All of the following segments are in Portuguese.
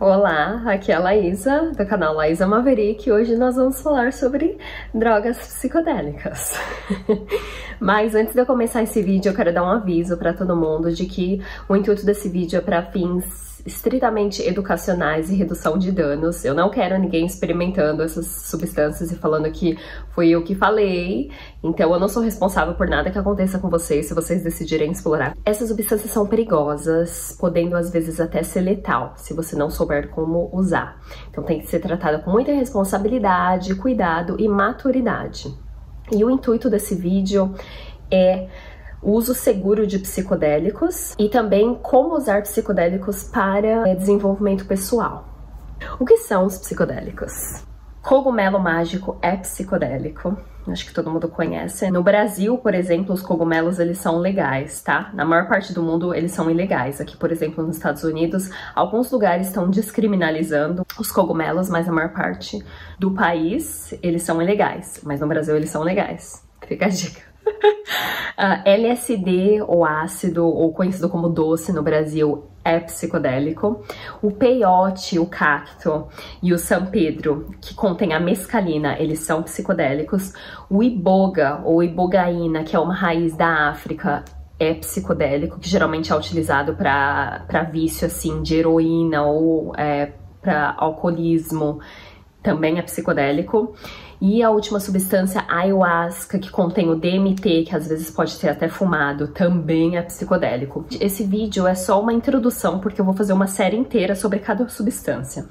Olá, aqui é a Laísa, do canal Laísa Maverick, e hoje nós vamos falar sobre drogas psicodélicas. Mas antes de eu começar esse vídeo, eu quero dar um aviso para todo mundo de que o intuito desse vídeo é para fins estritamente educacionais e redução de danos. Eu não quero ninguém experimentando essas substâncias e falando que foi eu que falei. Então eu não sou responsável por nada que aconteça com vocês se vocês decidirem explorar. Essas substâncias são perigosas, podendo às vezes até ser letal, se você não souber como usar. Então tem que ser tratada com muita responsabilidade, cuidado e maturidade. E o intuito desse vídeo é uso seguro de psicodélicos e também como usar psicodélicos para é, desenvolvimento pessoal. O que são os psicodélicos? Cogumelo mágico é psicodélico, acho que todo mundo conhece. No Brasil, por exemplo, os cogumelos eles são legais, tá? Na maior parte do mundo eles são ilegais. Aqui, por exemplo, nos Estados Unidos, alguns lugares estão descriminalizando os cogumelos, mas a maior parte do país eles são ilegais. Mas no Brasil eles são legais. Fica a dica. uh, LSD ou ácido, ou conhecido como doce no Brasil, é psicodélico. O peiote, o cacto e o San Pedro, que contém a mescalina, eles são psicodélicos. O iboga ou ibogaína, que é uma raiz da África, é psicodélico, que geralmente é utilizado para vício assim de heroína ou é, para alcoolismo, também é psicodélico. E a última substância, ayahuasca, que contém o DMT, que às vezes pode ser até fumado, também é psicodélico. Esse vídeo é só uma introdução, porque eu vou fazer uma série inteira sobre cada substância.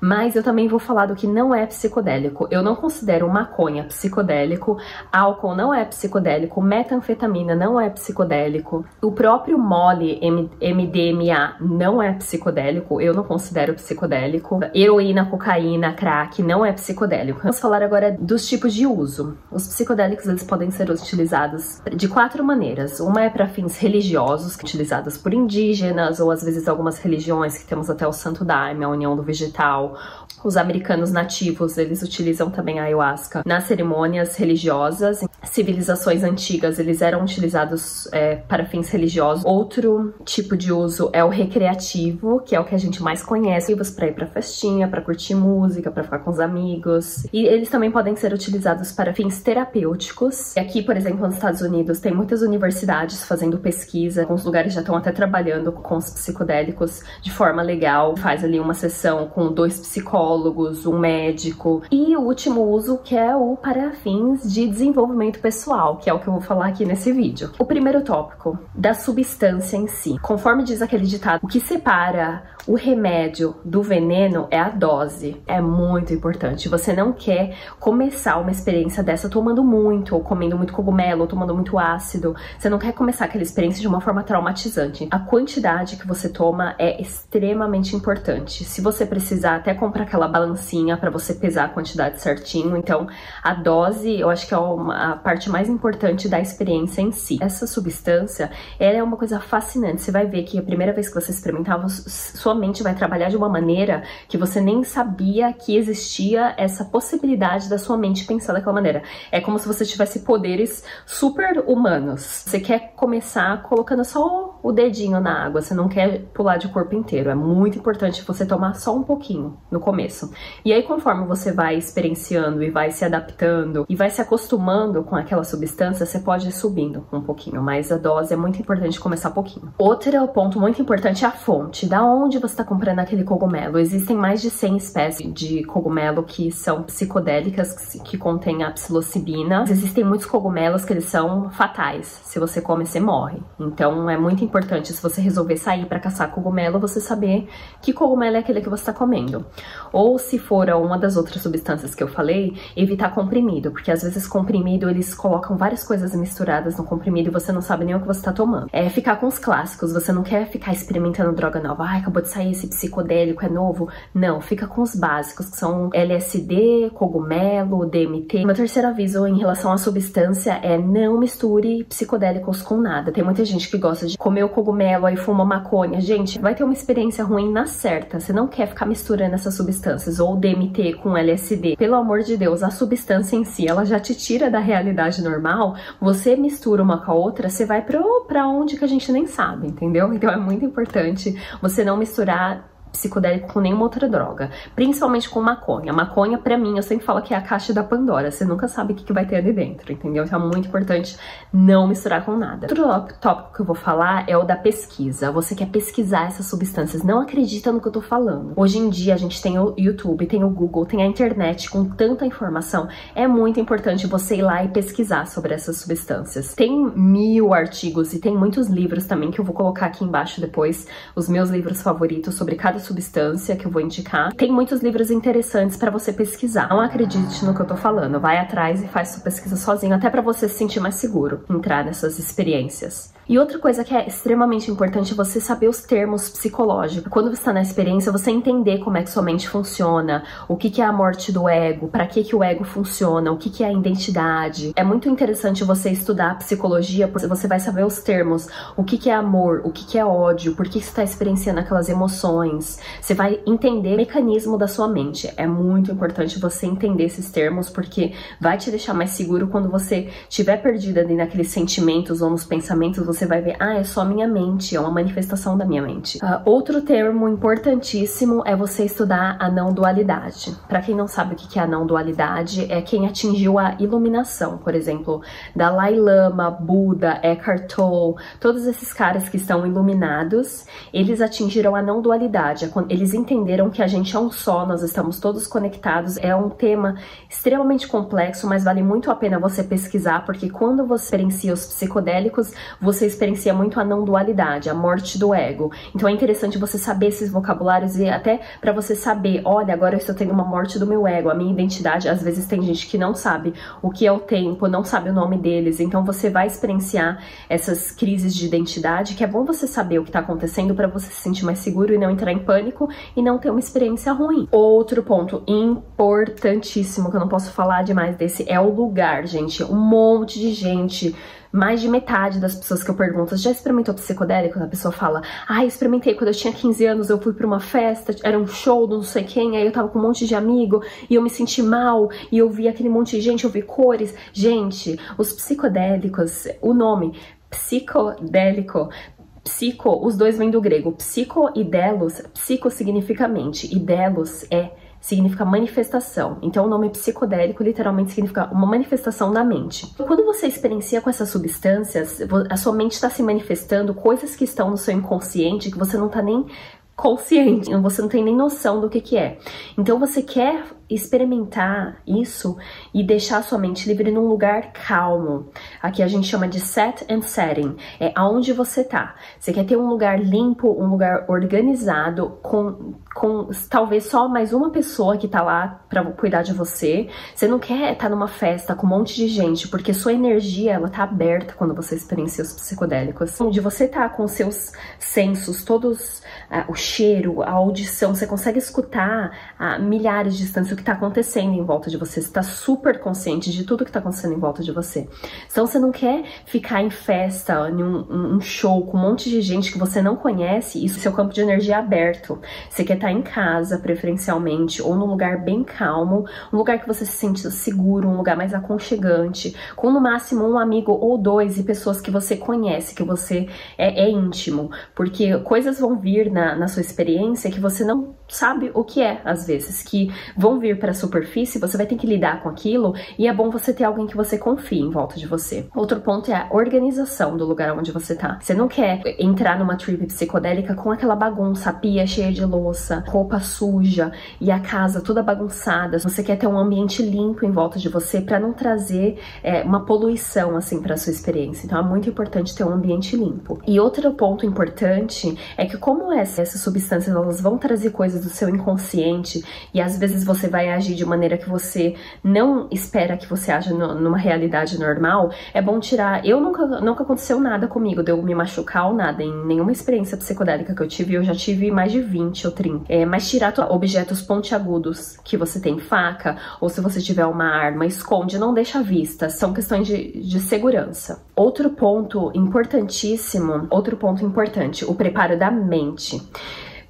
Mas eu também vou falar do que não é psicodélico. Eu não considero maconha psicodélico, álcool não é psicodélico, metanfetamina não é psicodélico, o próprio mole MDMA não é psicodélico, eu não considero psicodélico, heroína, cocaína, crack não é psicodélico. Vamos falar agora dos tipos de uso. Os psicodélicos eles podem ser utilizados de quatro maneiras. Uma é para fins religiosos, utilizados por indígenas ou às vezes algumas religiões que temos até o Santo Daime, a União do Vegetal. Os americanos nativos eles utilizam também a ayahuasca nas cerimônias religiosas. Civilizações antigas eles eram utilizados é, para fins religiosos. Outro tipo de uso é o recreativo, que é o que a gente mais conhece, para ir para festinha, para curtir música, para ficar com os amigos. E eles também podem ser utilizados para fins terapêuticos. E aqui, por exemplo, nos Estados Unidos, tem muitas universidades fazendo pesquisa, alguns lugares já estão até trabalhando com os psicodélicos de forma legal, faz ali uma sessão com dois psicólogos, um médico. E o último uso que é o para fins de desenvolvimento pessoal, que é o que eu vou falar aqui nesse vídeo. O primeiro tópico, da substância em si. Conforme diz aquele ditado, o que separa o remédio do veneno é a dose. É muito importante. Você não quer começar uma experiência dessa tomando muito, ou comendo muito cogumelo, ou tomando muito ácido. Você não quer começar aquela experiência de uma forma traumatizante. A quantidade que você toma é extremamente importante. Se você precisar até comprar aquela balancinha para você pesar a quantidade certinho, então a dose eu acho que é uma, a parte mais importante da experiência em si. Essa substância, ela é uma coisa fascinante. Você vai ver que a primeira vez que você experimentava, sua mente vai trabalhar de uma maneira que você nem sabia que existia essa possibilidade da sua mente pensar daquela maneira. É como se você tivesse poderes super humanos. Você quer começar colocando só o dedinho na água, você não quer pular de corpo inteiro. É muito importante você tomar só um pouquinho no começo. E aí, conforme você vai experienciando e vai se adaptando e vai se acostumando com aquela substância, você pode ir subindo um pouquinho, mas a dose é muito importante começar pouquinho. Outro ponto muito importante é a fonte. Da onde você está comprando aquele cogumelo. Existem mais de 100 espécies de cogumelo que são psicodélicas, que, que contêm a psilocibina. Existem muitos cogumelos que eles são fatais. Se você come, você morre. Então é muito importante, se você resolver sair para caçar cogumelo, você saber que cogumelo é aquele que você está comendo. Ou se for uma das outras substâncias que eu falei, evitar comprimido, porque às vezes comprimido eles colocam várias coisas misturadas no comprimido e você não sabe nem o que você está tomando. É ficar com os clássicos, você não quer ficar experimentando droga nova. Ai, acabou de sair sair esse psicodélico, é novo. Não, fica com os básicos, que são LSD, cogumelo, DMT. Meu terceiro aviso em relação à substância é não misture psicodélicos com nada. Tem muita gente que gosta de comer o cogumelo, aí fuma maconha. Gente, vai ter uma experiência ruim na certa. Você não quer ficar misturando essas substâncias, ou DMT com LSD. Pelo amor de Deus, a substância em si, ela já te tira da realidade normal. Você mistura uma com a outra, você vai pro, pra onde que a gente nem sabe, entendeu? Então é muito importante você não misturar psicodélico com nenhuma outra droga, principalmente com maconha. Maconha, para mim, eu sempre falo que é a caixa da Pandora, você nunca sabe o que, que vai ter ali dentro, entendeu? Então é muito importante não misturar com nada. Outro tópico que eu vou falar é o da pesquisa. Você quer pesquisar essas substâncias, não acredita no que eu tô falando. Hoje em dia a gente tem o YouTube, tem o Google, tem a internet com tanta informação, é muito importante você ir lá e pesquisar sobre essas substâncias. Tem mil artigos e tem muitos livros também que eu vou colocar aqui embaixo depois, os meus livros favoritos sobre cada substância que eu vou indicar. Tem muitos livros interessantes para você pesquisar. Não acredite no que eu tô falando, vai atrás e faz sua pesquisa sozinho, até para você se sentir mais seguro entrar nessas experiências. E outra coisa que é extremamente importante é você saber os termos psicológicos. Quando você está na experiência, você entender como é que sua mente funciona, o que, que é a morte do ego, para que, que o ego funciona, o que, que é a identidade. É muito interessante você estudar psicologia, porque você vai saber os termos, o que, que é amor, o que, que é ódio, por que, você está experienciando aquelas emoções. Você vai entender o mecanismo da sua mente. É muito importante você entender esses termos, porque vai te deixar mais seguro quando você estiver perdida ali naqueles sentimentos ou nos pensamentos, você vai ver, ah, é só minha mente, é uma manifestação da minha mente. Uh, outro termo importantíssimo é você estudar a não dualidade. Para quem não sabe o que é a não dualidade, é quem atingiu a iluminação, por exemplo, Dalai Lama, Buda, Eckhart Tolle, todos esses caras que estão iluminados, eles atingiram a não dualidade. É eles entenderam que a gente é um só, nós estamos todos conectados. É um tema extremamente complexo, mas vale muito a pena você pesquisar, porque quando você experiencia os psicodélicos, você experiencia muito a não dualidade, a morte do ego. Então é interessante você saber esses vocabulários e até para você saber, olha, agora eu estou tendo uma morte do meu ego, a minha identidade. Às vezes tem gente que não sabe o que é o tempo, não sabe o nome deles. Então você vai experienciar essas crises de identidade, que é bom você saber o que está acontecendo para você se sentir mais seguro e não entrar em pânico e não ter uma experiência ruim. Outro ponto importantíssimo que eu não posso falar demais desse é o lugar, gente. Um monte de gente mais de metade das pessoas que eu pergunto, já experimentou psicodélico? A pessoa fala, ah, experimentei quando eu tinha 15 anos, eu fui para uma festa, era um show do não sei quem, aí eu tava com um monte de amigo e eu me senti mal e eu vi aquele monte de gente, eu vi cores. Gente, os psicodélicos, o nome psicodélico Psico, os dois vêm do grego. Psico e delos, psico significa mente e delos é significa manifestação. Então, o nome psicodélico literalmente significa uma manifestação da mente. Quando você experiencia com essas substâncias, a sua mente está se manifestando coisas que estão no seu inconsciente que você não está nem consciente, você não tem nem noção do que que é. Então você quer experimentar isso e deixar sua mente livre num lugar calmo. Aqui a gente chama de set and setting, é aonde você tá. Você quer ter um lugar limpo, um lugar organizado com com talvez só mais uma pessoa que tá lá para cuidar de você. Você não quer estar tá numa festa com um monte de gente, porque sua energia ela tá aberta quando você experiencia os psicodélicos. Onde você tá com seus sensos todos, uh, o cheiro, a audição, você consegue escutar a milhares de distância que está acontecendo em volta de você. Você está super consciente de tudo que está acontecendo em volta de você. Então você não quer ficar em festa, em um, um show com um monte de gente que você não conhece e seu campo de energia é aberto. Você quer estar tá em casa, preferencialmente, ou num lugar bem calmo, um lugar que você se sente seguro, um lugar mais aconchegante, com no máximo um amigo ou dois e pessoas que você conhece, que você é, é íntimo. Porque coisas vão vir na, na sua experiência que você não sabe o que é, às vezes, que vão vir para a superfície, você vai ter que lidar com aquilo e é bom você ter alguém que você confie em volta de você. Outro ponto é a organização do lugar onde você tá. Você não quer entrar numa trip psicodélica com aquela bagunça, a pia cheia de louça, roupa suja e a casa toda bagunçada. Você quer ter um ambiente limpo em volta de você para não trazer é, uma poluição assim para sua experiência. Então é muito importante ter um ambiente limpo. E outro ponto importante é que como essas substâncias elas vão trazer coisas do seu inconsciente e às vezes você vai agir de maneira que você não espera que você haja numa realidade normal, é bom tirar. Eu nunca, nunca aconteceu nada comigo de eu me machucar ou nada, em nenhuma experiência psicodélica que eu tive, eu já tive mais de 20 ou 30. É, mas tirar objetos pontiagudos que você tem faca, ou se você tiver uma arma, esconde, não deixa à vista, são questões de, de segurança. Outro ponto importantíssimo, outro ponto importante, o preparo da mente.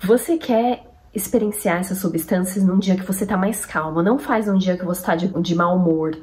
Você quer experienciar essas substâncias num dia que você tá mais calmo. Não faz num dia que você tá de, de mau humor.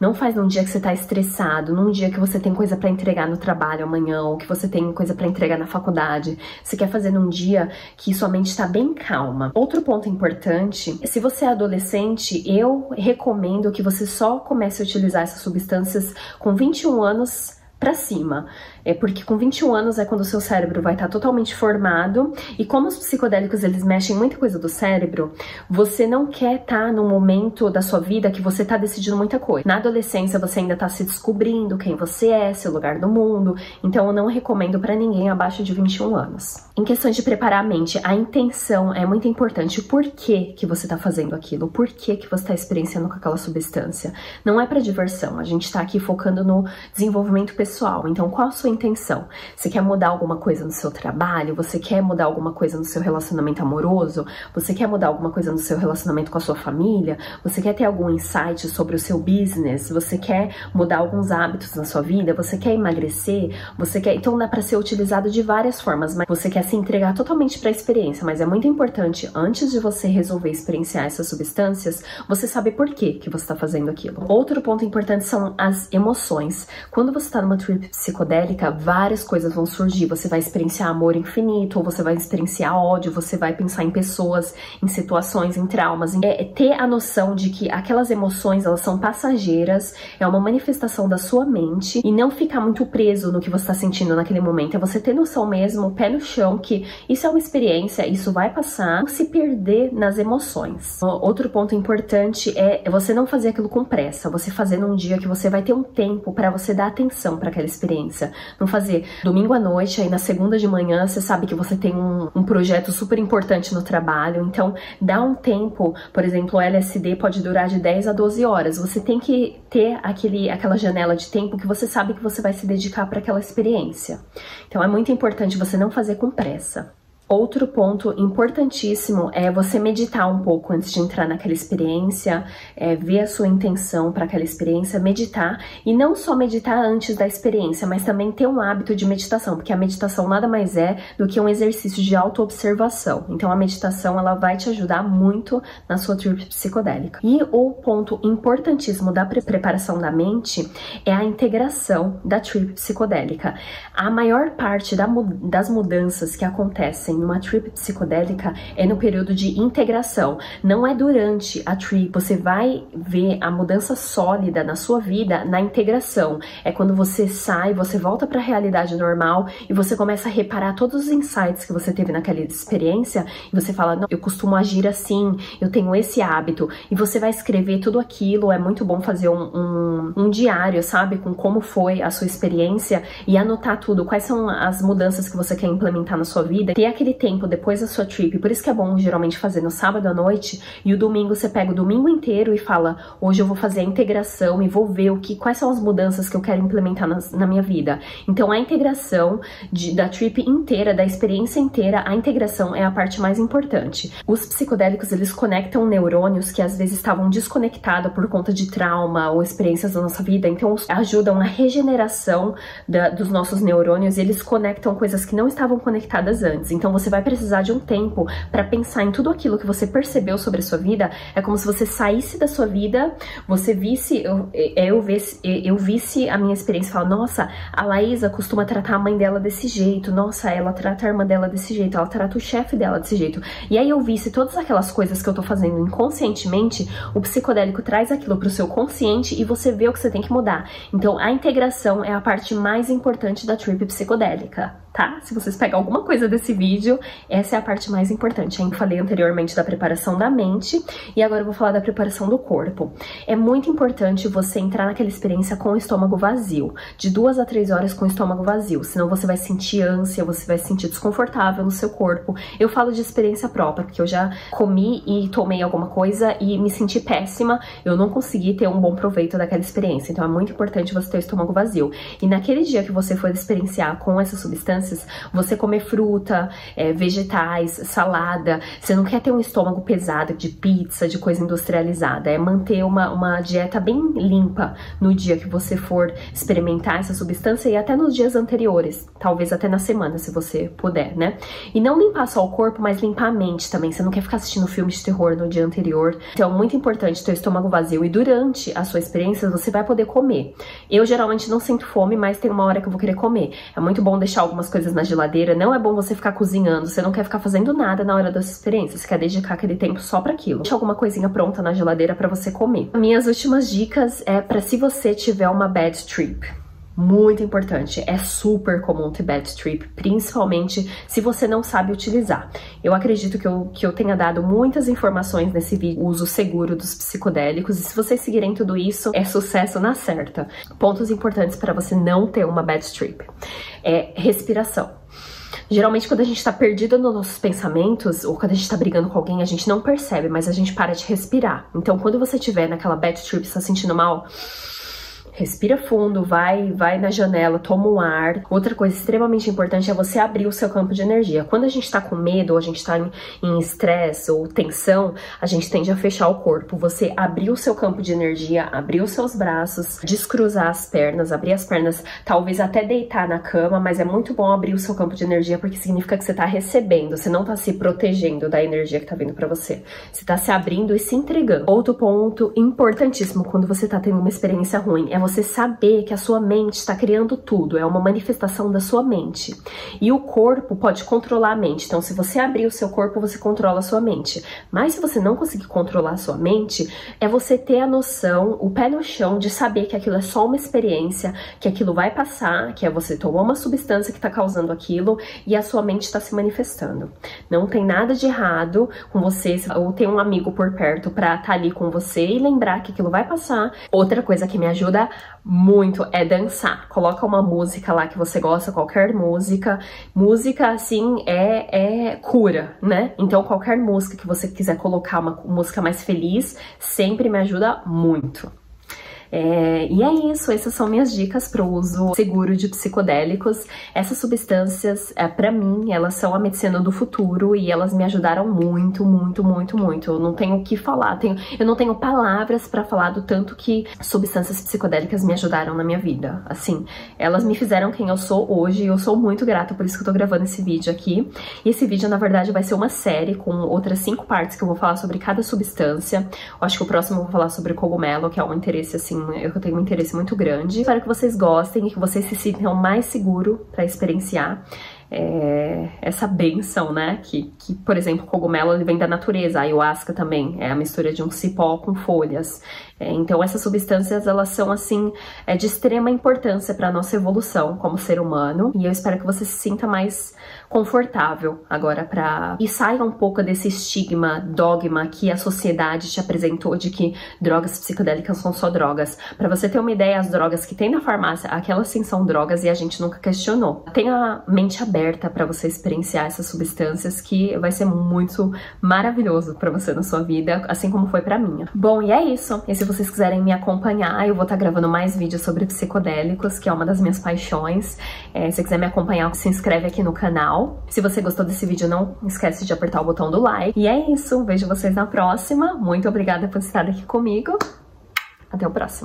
Não faz num dia que você tá estressado, num dia que você tem coisa para entregar no trabalho amanhã, ou que você tem coisa para entregar na faculdade. Você quer fazer num dia que sua mente tá bem calma. Outro ponto importante, se você é adolescente, eu recomendo que você só comece a utilizar essas substâncias com 21 anos para cima. É porque com 21 anos é quando o seu cérebro vai estar totalmente formado e como os psicodélicos eles mexem muita coisa do cérebro, você não quer estar no momento da sua vida que você está decidindo muita coisa. Na adolescência você ainda está se descobrindo quem você é, seu lugar no mundo, então eu não recomendo para ninguém abaixo de 21 anos. Em questões de preparar a mente, a intenção é muito importante. O porquê que você está fazendo aquilo, o porquê que você está experienciando com aquela substância. Não é para diversão, a gente está aqui focando no desenvolvimento pessoal. Então, qual a sua intenção? Você quer mudar alguma coisa no seu trabalho? Você quer mudar alguma coisa no seu relacionamento amoroso? Você quer mudar alguma coisa no seu relacionamento com a sua família? Você quer ter algum insight sobre o seu business? Você quer mudar alguns hábitos na sua vida? Você quer emagrecer? Você quer. Então dá para ser utilizado de várias formas, mas você quer se entregar totalmente para a experiência. Mas é muito importante, antes de você resolver experienciar essas substâncias, você saber por que que você está fazendo aquilo. Outro ponto importante são as emoções. Quando você está numa trip psicodélica, várias coisas vão surgir. Você vai experienciar amor infinito, ou você vai experienciar ódio, você vai pensar em pessoas, em situações, em traumas. É ter a noção de que aquelas emoções, elas são passageiras, é uma manifestação da sua mente e não ficar muito preso no que você está sentindo naquele momento. É você ter noção mesmo, pé no chão, que isso é uma experiência, isso vai passar, não se perder nas emoções. Outro ponto importante é você não fazer aquilo com pressa, você fazer num dia que você vai ter um tempo para você dar atenção para aquela experiência. Não fazer domingo à noite, aí na segunda de manhã você sabe que você tem um, um projeto super importante no trabalho, então dá um tempo, por exemplo, o LSD pode durar de 10 a 12 horas. Você tem que ter aquele, aquela janela de tempo que você sabe que você vai se dedicar para aquela experiência. Então é muito importante você não fazer com pressa. Outro ponto importantíssimo é você meditar um pouco antes de entrar naquela experiência, é, ver a sua intenção para aquela experiência, meditar e não só meditar antes da experiência, mas também ter um hábito de meditação, porque a meditação nada mais é do que um exercício de autoobservação. Então a meditação ela vai te ajudar muito na sua trip psicodélica. E o ponto importantíssimo da pre preparação da mente é a integração da trip psicodélica. A maior parte da, das mudanças que acontecem em uma trip psicodélica é no período de integração, não é durante a trip. Você vai ver a mudança sólida na sua vida na integração. É quando você sai, você volta para a realidade normal e você começa a reparar todos os insights que você teve naquela experiência e você fala: Não, eu costumo agir assim, eu tenho esse hábito. E você vai escrever tudo aquilo. É muito bom fazer um, um, um diário, sabe, com como foi a sua experiência e anotar tudo, quais são as mudanças que você quer implementar na sua vida. Ter aquele aquele tempo depois da sua trip, por isso que é bom geralmente fazer no sábado à noite e o domingo você pega o domingo inteiro e fala: hoje eu vou fazer a integração e vou ver o que, quais são as mudanças que eu quero implementar na, na minha vida. Então a integração de, da trip inteira, da experiência inteira, a integração é a parte mais importante. Os psicodélicos eles conectam neurônios que às vezes estavam desconectados por conta de trauma ou experiências da nossa vida, então ajudam na regeneração da, dos nossos neurônios e eles conectam coisas que não estavam conectadas antes. Então você vai precisar de um tempo para pensar em tudo aquilo que você percebeu sobre a sua vida. É como se você saísse da sua vida, você visse, eu, eu, visse, eu visse a minha experiência e falar, nossa, a Laísa costuma tratar a mãe dela desse jeito, nossa, ela trata a irmã dela desse jeito, ela trata o chefe dela desse jeito. E aí eu visse todas aquelas coisas que eu tô fazendo inconscientemente, o psicodélico traz aquilo pro seu consciente e você vê o que você tem que mudar. Então a integração é a parte mais importante da trip psicodélica tá? Se vocês pegar alguma coisa desse vídeo, essa é a parte mais importante. Eu falei anteriormente da preparação da mente e agora eu vou falar da preparação do corpo. É muito importante você entrar naquela experiência com o estômago vazio, de duas a três horas com o estômago vazio, senão você vai sentir ânsia, você vai se sentir desconfortável no seu corpo. Eu falo de experiência própria, porque eu já comi e tomei alguma coisa e me senti péssima, eu não consegui ter um bom proveito daquela experiência. Então é muito importante você ter o estômago vazio. E naquele dia que você for experienciar com essa substância, você comer fruta, é, vegetais, salada, você não quer ter um estômago pesado de pizza, de coisa industrializada, é manter uma, uma dieta bem limpa no dia que você for experimentar essa substância e até nos dias anteriores, talvez até na semana, se você puder, né? E não limpar só o corpo, mas limpar a mente também, você não quer ficar assistindo filme de terror no dia anterior. Então, muito importante ter o estômago vazio e durante a sua experiência você vai poder comer. Eu geralmente não sinto fome, mas tem uma hora que eu vou querer comer. É muito bom deixar algumas coisas na geladeira, não é bom você ficar cozinhando, você não quer ficar fazendo nada na hora da sua experiência, você quer dedicar aquele tempo só para aquilo. Deixa alguma coisinha pronta na geladeira para você comer. Minhas últimas dicas é para se você tiver uma bad trip muito importante. É super comum ter bad trip, principalmente se você não sabe utilizar. Eu acredito que eu, que eu tenha dado muitas informações nesse vídeo, uso seguro dos psicodélicos, e se vocês seguirem tudo isso, é sucesso na certa. Pontos importantes para você não ter uma bad trip. É respiração. Geralmente, quando a gente tá perdido nos nossos pensamentos, ou quando a gente tá brigando com alguém, a gente não percebe, mas a gente para de respirar. Então, quando você tiver naquela bad trip, está sentindo mal, respira fundo, vai, vai na janela, toma um ar. Outra coisa extremamente importante é você abrir o seu campo de energia. Quando a gente tá com medo, ou a gente tá em estresse ou tensão, a gente tende a fechar o corpo. Você abrir o seu campo de energia, abrir os seus braços, descruzar as pernas, abrir as pernas, talvez até deitar na cama, mas é muito bom abrir o seu campo de energia porque significa que você tá recebendo, você não tá se protegendo da energia que tá vindo para você. Você tá se abrindo e se entregando. Outro ponto importantíssimo quando você tá tendo uma experiência ruim é você saber que a sua mente está criando tudo, é uma manifestação da sua mente. E o corpo pode controlar a mente. Então, se você abrir o seu corpo, você controla a sua mente. Mas se você não conseguir controlar a sua mente, é você ter a noção, o pé no chão de saber que aquilo é só uma experiência, que aquilo vai passar, que é você tomar uma substância que está causando aquilo e a sua mente está se manifestando. Não tem nada de errado com você ou ter um amigo por perto para estar tá ali com você e lembrar que aquilo vai passar. Outra coisa que me ajuda muito é dançar. Coloca uma música lá que você gosta, qualquer música. Música, assim, é, é cura, né? Então, qualquer música que você quiser colocar, uma música mais feliz, sempre me ajuda muito. É, e é isso, essas são minhas dicas para o uso seguro de psicodélicos. Essas substâncias, é, para mim, elas são a medicina do futuro e elas me ajudaram muito, muito, muito, muito. Eu não tenho o que falar, tenho, eu não tenho palavras para falar do tanto que substâncias psicodélicas me ajudaram na minha vida. Assim, elas me fizeram quem eu sou hoje e eu sou muito grata por isso que eu tô gravando esse vídeo aqui. E esse vídeo, na verdade, vai ser uma série com outras cinco partes que eu vou falar sobre cada substância. Eu acho que o próximo eu vou falar sobre cogumelo, que é um interesse, assim, eu tenho um interesse muito grande. Espero que vocês gostem e que vocês se sintam mais seguro para experienciar é, essa benção, né? Que, que, por exemplo, cogumelo ele vem da natureza, a ayahuasca também é a mistura de um cipó com folhas. É, então, essas substâncias elas são assim é, de extrema importância para nossa evolução como ser humano. E eu espero que você se sinta mais confortável agora para e saia um pouco desse estigma, dogma que a sociedade te apresentou de que drogas psicodélicas são só drogas. Para você ter uma ideia, as drogas que tem na farmácia, aquelas sim são drogas e a gente nunca questionou. Tenha a mente aberta para você experienciar essas substâncias que vai ser muito maravilhoso para você na sua vida, assim como foi para minha. Bom, e é isso. E se vocês quiserem me acompanhar, eu vou estar tá gravando mais vídeos sobre psicodélicos, que é uma das minhas paixões. É, se você quiser me acompanhar, se inscreve aqui no canal Se você gostou desse vídeo, não esquece de apertar o botão do like. E é isso, vejo vocês na próxima. Muito obrigada por estar aqui comigo. Até o próximo.